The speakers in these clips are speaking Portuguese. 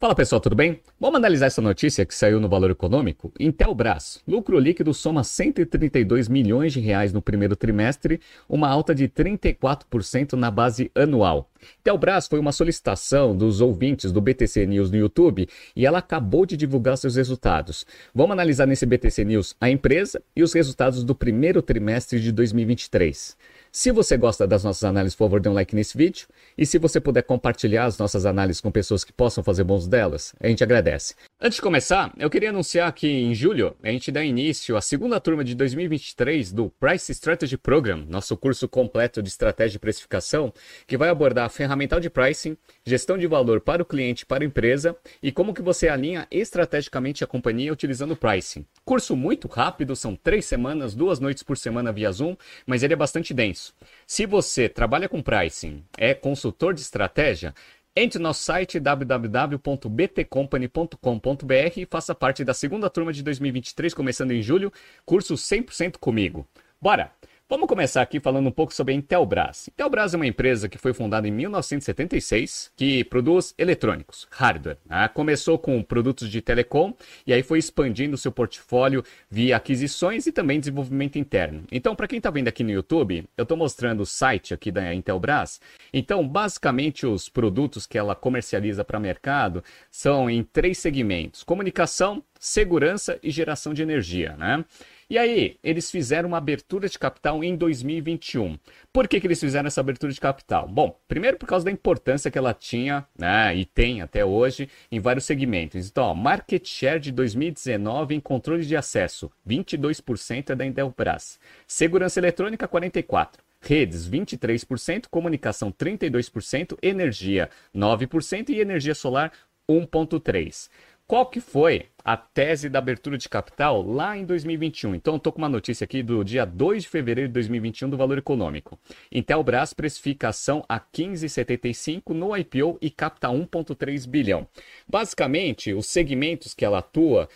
Fala pessoal, tudo bem? Vamos analisar essa notícia que saiu no Valor Econômico? Intelbras, lucro líquido soma 132 milhões de reais no primeiro trimestre, uma alta de 34% na base anual. Intelbras foi uma solicitação dos ouvintes do BTC News no YouTube e ela acabou de divulgar seus resultados. Vamos analisar nesse BTC News a empresa e os resultados do primeiro trimestre de 2023. Se você gosta das nossas análises, por favor, dê um like nesse vídeo. E se você puder compartilhar as nossas análises com pessoas que possam fazer bons delas, a gente agradece. Antes de começar, eu queria anunciar que em julho a gente dá início à segunda turma de 2023 do Price Strategy Program, nosso curso completo de estratégia de precificação, que vai abordar ferramental de pricing, gestão de valor para o cliente para a empresa e como que você alinha estrategicamente a companhia utilizando o pricing. Curso muito rápido, são três semanas, duas noites por semana via Zoom, mas ele é bastante denso. Se você trabalha com pricing, é consultor de estratégia, entre no nosso site www.btcompany.com.br e faça parte da segunda turma de 2023, começando em julho, curso 100% comigo. Bora! Vamos começar aqui falando um pouco sobre a Intelbras. Intelbras é uma empresa que foi fundada em 1976, que produz eletrônicos, hardware. Né? Começou com produtos de telecom e aí foi expandindo seu portfólio via aquisições e também desenvolvimento interno. Então, para quem está vendo aqui no YouTube, eu estou mostrando o site aqui da Intelbras. Então, basicamente, os produtos que ela comercializa para mercado são em três segmentos: comunicação, segurança e geração de energia. Né? E aí, eles fizeram uma abertura de capital em 2021. Por que, que eles fizeram essa abertura de capital? Bom, primeiro por causa da importância que ela tinha, né, e tem até hoje, em vários segmentos. Então, ó, market share de 2019 em controle de acesso, 22% é da Intelbras. Segurança eletrônica, 44%. Redes 23%, comunicação 32%, energia 9% e energia solar 1.3%. Qual que foi a tese da abertura de capital lá em 2021? Então, estou com uma notícia aqui do dia 2 de fevereiro de 2021 do Valor Econômico. Intelbras precificação a 15,75 no IPO e capta 1,3 bilhão. Basicamente, os segmentos que ela atua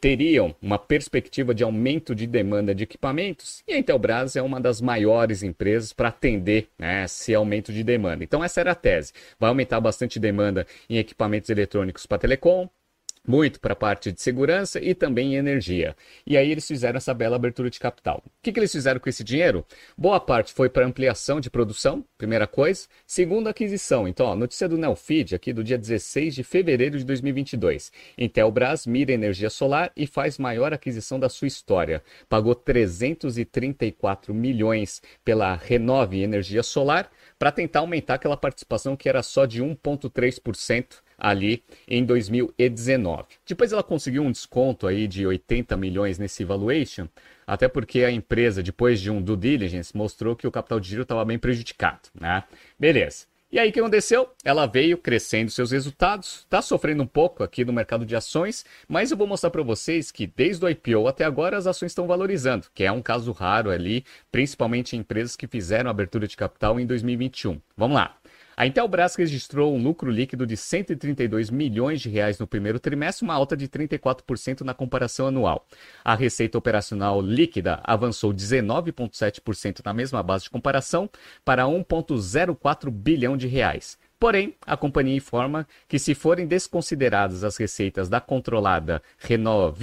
teriam uma perspectiva de aumento de demanda de equipamentos e a Intelbras é uma das maiores empresas para atender né, esse aumento de demanda. Então essa era a tese. Vai aumentar bastante demanda em equipamentos eletrônicos para telecom, muito para a parte de segurança e também energia. E aí eles fizeram essa bela abertura de capital. O que, que eles fizeram com esse dinheiro? Boa parte foi para ampliação de produção, primeira coisa. Segunda, aquisição. Então, ó, notícia do Nelfeed, aqui do dia 16 de fevereiro de 2022. Intelbras mira energia solar e faz maior aquisição da sua história. Pagou 334 milhões pela Renove Energia Solar para tentar aumentar aquela participação que era só de 1,3% ali em 2019. Depois ela conseguiu um desconto aí de 80 milhões nesse valuation, até porque a empresa, depois de um due diligence, mostrou que o capital de giro estava bem prejudicado, né? Beleza. E aí o que aconteceu? Ela veio crescendo seus resultados, está sofrendo um pouco aqui no mercado de ações, mas eu vou mostrar para vocês que desde o IPO até agora as ações estão valorizando, que é um caso raro ali, principalmente em empresas que fizeram abertura de capital em 2021. Vamos lá. A Intelbras registrou um lucro líquido de 132 milhões de reais no primeiro trimestre, uma alta de 34% na comparação anual. A receita operacional líquida avançou 19,7% na mesma base de comparação para 1,04 bilhão de reais. Porém, a companhia informa que se forem desconsideradas as receitas da controlada Renault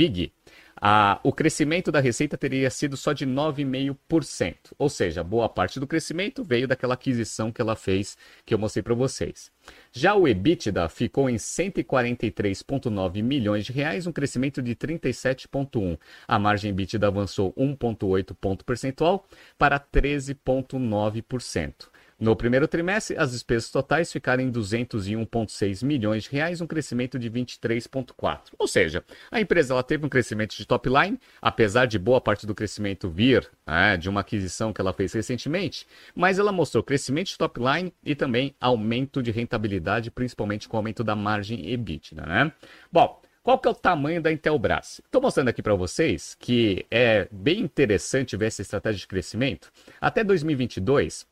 Vig, a, o crescimento da receita teria sido só de 9,5%. Ou seja, boa parte do crescimento veio daquela aquisição que ela fez, que eu mostrei para vocês. Já o EBITDA ficou em 143,9 milhões de reais, um crescimento de 37,1. A margem EBITDA avançou 1,8 ponto percentual para 13,9%. No primeiro trimestre, as despesas totais ficaram em 201,6 milhões de reais, um crescimento de 23,4. Ou seja, a empresa ela teve um crescimento de top line, apesar de boa parte do crescimento vir né, de uma aquisição que ela fez recentemente, mas ela mostrou crescimento de top line e também aumento de rentabilidade, principalmente com o aumento da margem EBITDA. Né? Bom, qual que é o tamanho da Intelbras? Estou mostrando aqui para vocês que é bem interessante ver essa estratégia de crescimento. Até 2022,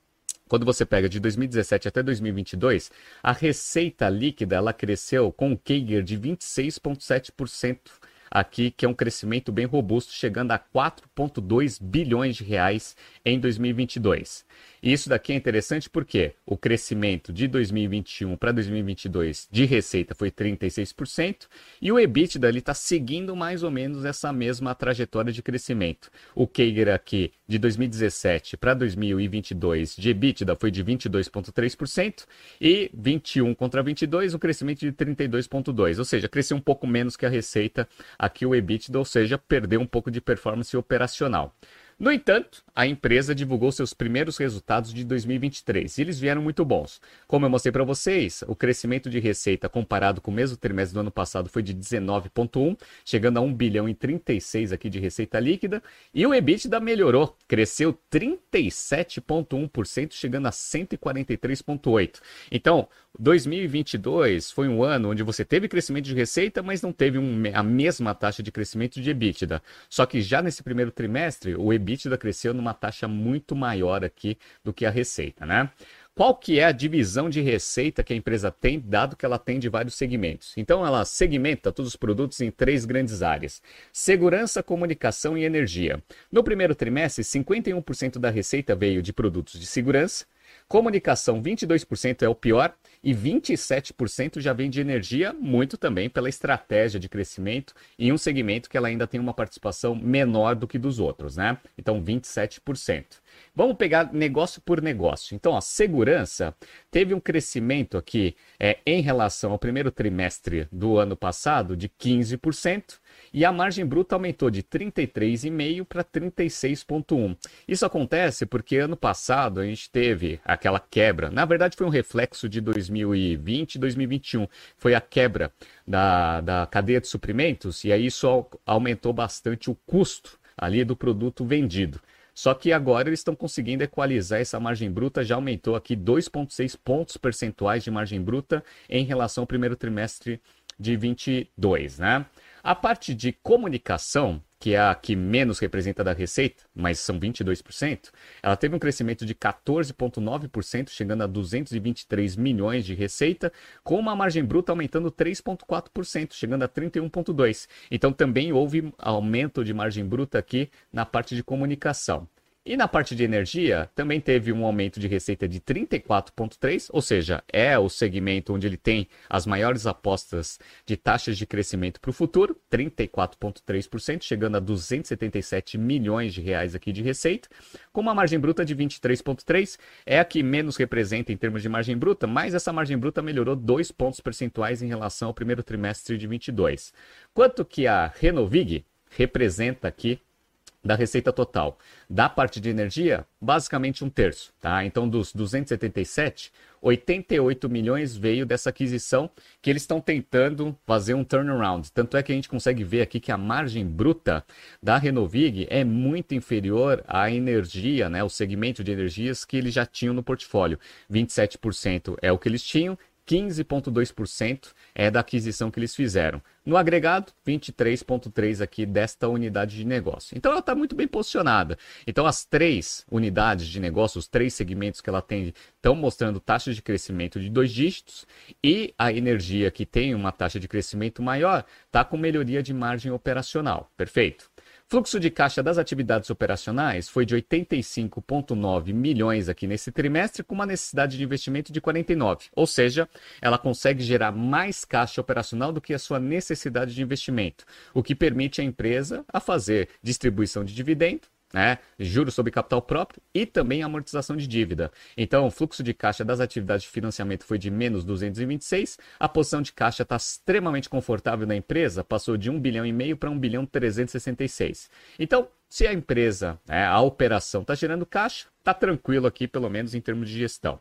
quando você pega de 2017 até 2022, a receita líquida ela cresceu com um CAGR de 26,7% aqui que é um crescimento bem robusto, chegando a 4,2 bilhões de reais em 2022. E isso daqui é interessante porque o crescimento de 2021 para 2022 de receita foi 36% e o EBITDA está seguindo mais ou menos essa mesma trajetória de crescimento. O CAGR aqui de 2017 para 2022 de EBITDA foi de 22,3% e 21 contra 22 um crescimento de 32,2%, ou seja, cresceu um pouco menos que a receita aqui o EBITDA, ou seja, perdeu um pouco de performance operacional. No entanto, a empresa divulgou seus primeiros resultados de 2023 e eles vieram muito bons. Como eu mostrei para vocês, o crescimento de receita comparado com o mesmo trimestre do ano passado foi de 19,1, chegando a 1 bilhão e 36 aqui de receita líquida, e o EBITDA melhorou, cresceu 37,1%, chegando a 143,8. Então, 2022 foi um ano onde você teve crescimento de receita, mas não teve um, a mesma taxa de crescimento de EBITDA. Só que já nesse primeiro trimestre, o EBITDA cresceu numa taxa muito maior aqui do que a receita, né? Qual que é a divisão de receita que a empresa tem, dado que ela tem de vários segmentos? Então ela segmenta todos os produtos em três grandes áreas: segurança, comunicação e energia. No primeiro trimestre, 51% da receita veio de produtos de segurança, Comunicação, 22% é o pior e 27% já vem de energia, muito também pela estratégia de crescimento em um segmento que ela ainda tem uma participação menor do que dos outros, né? Então, 27%. Vamos pegar negócio por negócio. Então, a segurança teve um crescimento aqui é, em relação ao primeiro trimestre do ano passado de 15%. E a margem bruta aumentou de 33,5 para 36,1. Isso acontece porque ano passado a gente teve aquela quebra. Na verdade, foi um reflexo de 2020 e 2021. Foi a quebra da, da cadeia de suprimentos, e aí isso aumentou bastante o custo ali do produto vendido. Só que agora eles estão conseguindo equalizar essa margem bruta, já aumentou aqui 2,6 pontos percentuais de margem bruta em relação ao primeiro trimestre de 22, né? A parte de comunicação, que é a que menos representa da receita, mas são 22%, ela teve um crescimento de 14,9%, chegando a 223 milhões de receita, com uma margem bruta aumentando 3,4%, chegando a 31,2%. Então também houve aumento de margem bruta aqui na parte de comunicação. E na parte de energia, também teve um aumento de receita de 34,3%, ou seja, é o segmento onde ele tem as maiores apostas de taxas de crescimento para o futuro, 34,3%, chegando a 277 milhões de reais aqui de receita, com uma margem bruta de 23,3%, é a que menos representa em termos de margem bruta, mas essa margem bruta melhorou 2 pontos percentuais em relação ao primeiro trimestre de 22. Quanto que a Renovig representa aqui da receita total. Da parte de energia, basicamente um terço, tá? Então, dos 277, 88 milhões veio dessa aquisição que eles estão tentando fazer um turnaround. Tanto é que a gente consegue ver aqui que a margem bruta da Renovig é muito inferior à energia, né? O segmento de energias que eles já tinham no portfólio. 27% é o que eles tinham 15,2% é da aquisição que eles fizeram. No agregado, 23,3% aqui desta unidade de negócio. Então ela está muito bem posicionada. Então as três unidades de negócio, os três segmentos que ela tem, estão mostrando taxas de crescimento de dois dígitos e a energia que tem uma taxa de crescimento maior está com melhoria de margem operacional. Perfeito? Fluxo de caixa das atividades operacionais foi de 85,9 milhões aqui nesse trimestre, com uma necessidade de investimento de 49. Ou seja, ela consegue gerar mais caixa operacional do que a sua necessidade de investimento, o que permite à empresa a fazer distribuição de dividendo né? juros sobre capital próprio e também amortização de dívida. Então, o fluxo de caixa das atividades de financiamento foi de menos 226, a posição de caixa está extremamente confortável na empresa, passou de 1 bilhão e meio para 1 bilhão 366. Então, se a empresa, né, a operação está gerando caixa, está tranquilo aqui, pelo menos em termos de gestão.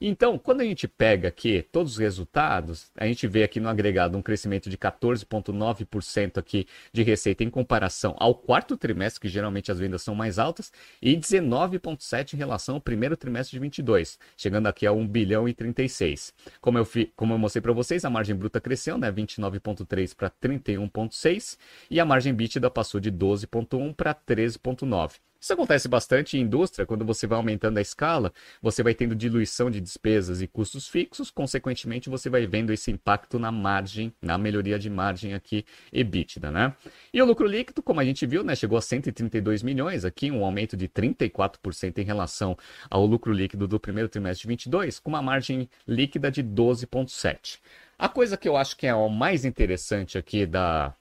Então, quando a gente pega aqui todos os resultados, a gente vê aqui no agregado um crescimento de 14,9% aqui de receita em comparação ao quarto trimestre, que geralmente as vendas são mais altas, e 19,7% em relação ao primeiro trimestre de 22, chegando aqui a 1 bilhão e 36. Como eu, fi, como eu mostrei para vocês, a margem bruta cresceu, né, 29,3 para 31,6 e a margem bítida passou de 12,1 para 13,9. Isso acontece bastante em indústria, quando você vai aumentando a escala, você vai tendo diluição de despesas e custos fixos, consequentemente você vai vendo esse impacto na margem, na melhoria de margem aqui EBITDA, né? E o lucro líquido, como a gente viu, né, chegou a 132 milhões aqui, um aumento de 34% em relação ao lucro líquido do primeiro trimestre de 22, com uma margem líquida de 12,7. A coisa que eu acho que é o mais interessante aqui da,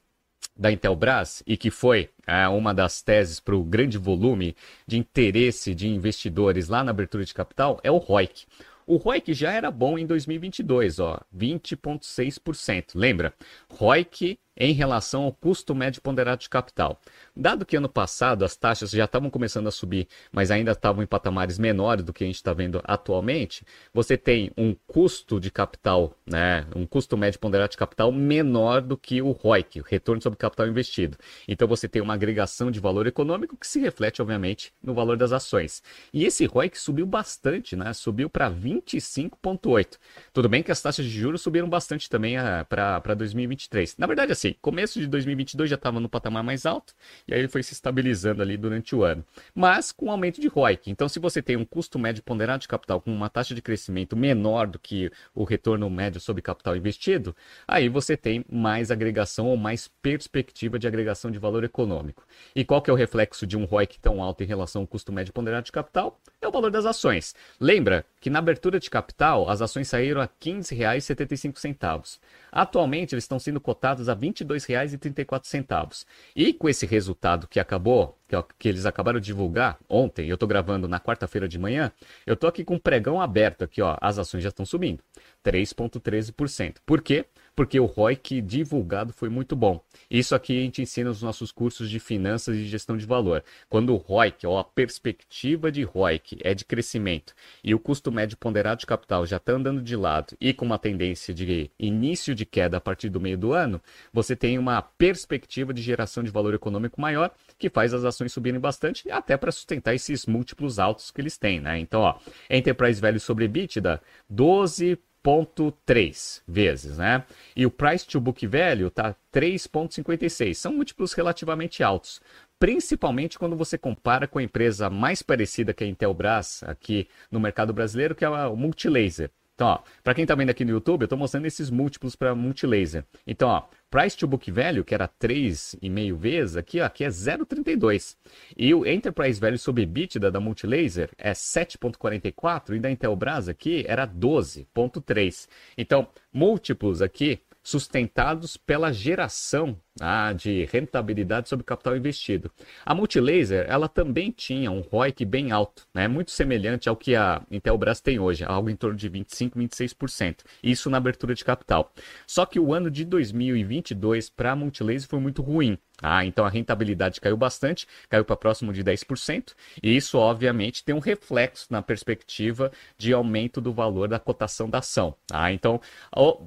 da Intelbras e que foi é, uma das teses para o grande volume de interesse de investidores lá na abertura de capital é o ROIC. O ROIC já era bom em 2022, ó, 20,6%. Lembra? ROIC em relação ao custo médio ponderado de capital. Dado que ano passado as taxas já estavam começando a subir, mas ainda estavam em patamares menores do que a gente está vendo atualmente, você tem um custo de capital, né, um custo médio ponderado de capital menor do que o ROIC, o retorno sobre capital investido. Então você tem uma agregação de valor econômico que se reflete, obviamente, no valor das ações. E esse ROIC subiu bastante, né? Subiu para 25,8. Tudo bem que as taxas de juros subiram bastante também uh, para 2023. Na verdade, assim, assim, começo de 2022 já estava no patamar mais alto, e aí ele foi se estabilizando ali durante o ano. Mas com aumento de ROIC. Então, se você tem um custo médio ponderado de capital com uma taxa de crescimento menor do que o retorno médio sobre capital investido, aí você tem mais agregação ou mais perspectiva de agregação de valor econômico. E qual que é o reflexo de um ROIC tão alto em relação ao custo médio ponderado de capital? É o valor das ações. Lembra que na abertura de capital, as ações saíram a R$ 15,75. Atualmente, eles estão sendo cotados a R$ 22,34. E com esse resultado que acabou, que, que eles acabaram de divulgar ontem, eu estou gravando na quarta-feira de manhã, eu estou aqui com um pregão aberto aqui, ó, as ações já estão subindo. 3,13%. Por quê? Porque o ROIC divulgado foi muito bom. Isso aqui a gente ensina nos nossos cursos de finanças e gestão de valor. Quando o ROIC, ou a perspectiva de ROIC, é de crescimento e o custo médio ponderado de capital já está andando de lado e com uma tendência de início de queda a partir do meio do ano, você tem uma perspectiva de geração de valor econômico maior que faz as ações subirem bastante, até para sustentar esses múltiplos altos que eles têm, né? Então, ó, Enterprise Value sobre EBITDA, 12 3.3 vezes, né? E o price to book value tá 3.56. São múltiplos relativamente altos, principalmente quando você compara com a empresa mais parecida que a Intelbras aqui no mercado brasileiro, que é o Multilaser. Então, ó, para quem está vendo aqui no YouTube, eu estou mostrando esses múltiplos para multilaser. Então, ó, price to book value, que era 3,5 vezes, aqui, ó, aqui é 0,32. E o enterprise value sobre EBITDA da multilaser é 7,44 e da Intelbras aqui era 12,3. Então, múltiplos aqui sustentados pela geração ah, de rentabilidade sobre capital investido. A Multilaser, ela também tinha um ROIC bem alto, né? muito semelhante ao que a Intelbras tem hoje, algo em torno de 25, 26%. Isso na abertura de capital. Só que o ano de 2022 para a Multilaser foi muito ruim. Ah, então a rentabilidade caiu bastante, caiu para próximo de 10%, e isso obviamente tem um reflexo na perspectiva de aumento do valor da cotação da ação. Ah, então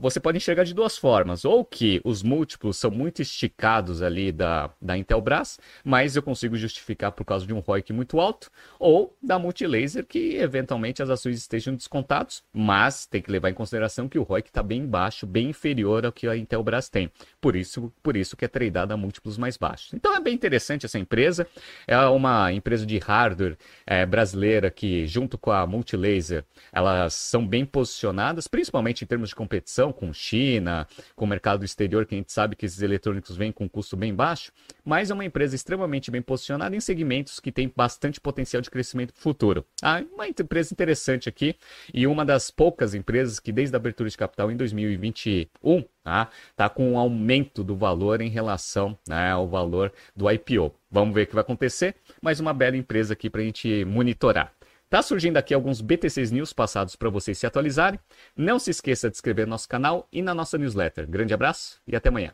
você pode enxergar de duas formas, ou que os múltiplos são muito esticados ali da, da Intelbras, mas eu consigo justificar por causa de um ROIC muito alto, ou da Multilaser, que eventualmente as ações estejam descontadas, mas tem que levar em consideração que o ROIC está bem baixo, bem inferior ao que a Intelbras tem. Por isso, por isso que é tradeada a múltiplos mais baixos. Então é bem interessante essa empresa. É uma empresa de hardware é, brasileira que, junto com a Multilaser, elas são bem posicionadas, principalmente em termos de competição com China, com o mercado exterior, que a gente sabe que esses eletrônicos vêm com custo bem baixo, mas é uma empresa extremamente bem posicionada em segmentos que tem bastante potencial de crescimento futuro. Ah, uma empresa interessante aqui e uma das poucas empresas que desde a abertura de capital em 2021 tá, tá com um aumento do valor em relação né, ao valor do IPO. Vamos ver o que vai acontecer, mas uma bela empresa aqui para a gente monitorar. Tá surgindo aqui alguns BTCs News passados para vocês se atualizarem. Não se esqueça de inscrever no nosso canal e na nossa newsletter. Grande abraço e até amanhã.